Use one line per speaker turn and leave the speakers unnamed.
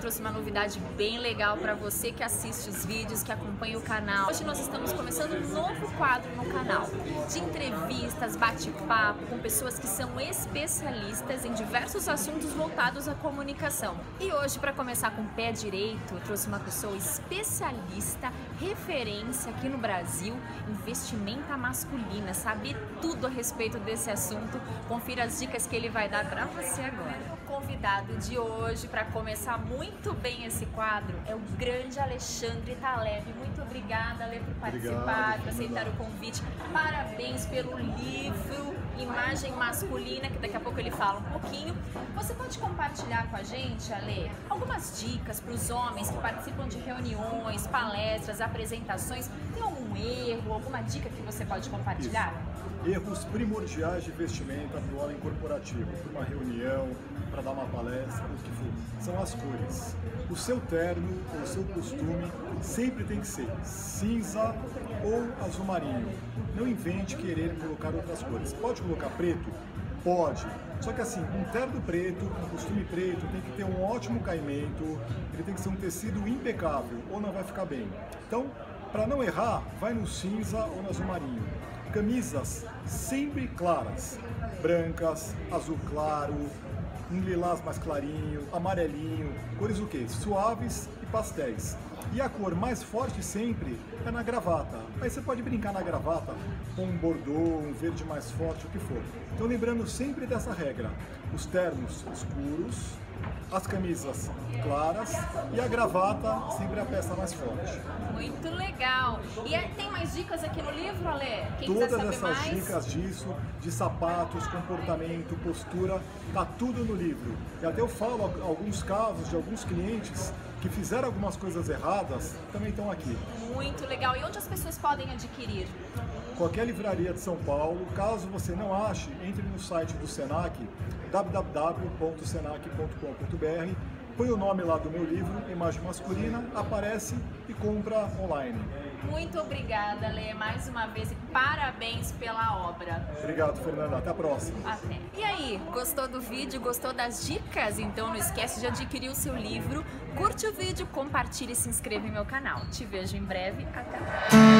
trouxe uma novidade bem legal para você que assiste os vídeos, que acompanha o canal. Hoje nós estamos começando um novo quadro no canal de entrevistas, bate-papo com pessoas que são especialistas em diversos assuntos voltados à comunicação. E hoje, para começar com o pé direito, eu trouxe uma pessoa especialista, referência aqui no Brasil, investimento masculina, sabe tudo a respeito desse assunto. Confira as dicas que ele vai dar para você agora. O convidado de hoje, para começar muito bem esse quadro, é o grande Alexandre Taleb. Muito obrigada, Ale, por participar, por aceitar o convite. Parabéns pelo livro Imagem Masculina, que daqui a pouco ele fala um pouquinho. Você pode compartilhar com a gente, Ale, algumas dicas para os homens que participam de reuniões, palestras, apresentações? Tem algum erro, alguma dica que você pode compartilhar?
Isso. Erros primordiais de vestimenta para o homem corporativo, para uma reunião, para dar uma palestra, o que for, são as cores. O seu terno, o seu costume, sempre tem que ser cinza ou azul marinho. Não invente querer colocar outras cores. Pode colocar preto? Pode. Só que assim, um terno preto, um costume preto, tem que ter um ótimo caimento, ele tem que ser um tecido impecável, ou não vai ficar bem. Então, para não errar, vai no cinza ou no azul marinho. Camisas sempre claras, brancas, azul claro, um lilás mais clarinho, amarelinho, cores o quê? Suaves e pastéis. E a cor mais forte sempre é na gravata. Aí você pode brincar na gravata com um bordô, um verde mais forte, o que for. Então lembrando sempre dessa regra, os ternos escuros, as camisas claras e a gravata sempre a peça mais forte.
Muito legal. E tem mais dicas aqui no livro, Ale?
Quem Todas essas mais? dicas disso, de sapatos, comportamento, postura, tá tudo no livro. E até eu falo alguns casos de alguns clientes que fizeram algumas coisas erradas, também estão aqui.
Muito legal. E onde as pessoas podem adquirir?
Qualquer livraria de São Paulo. Caso você não ache, entre no site do Senac, www.senac.com.br põe o nome lá do meu livro, Imagem Masculina, aparece e compra online.
Muito obrigada, Lê, mais uma vez e parabéns pela obra.
Obrigado, Fernanda. Até a próxima.
Até. E aí, gostou do vídeo? Gostou das dicas? Então não esquece de adquirir o seu livro, curte o vídeo, compartilhe e se inscreva em meu canal. Te vejo em breve. Até lá.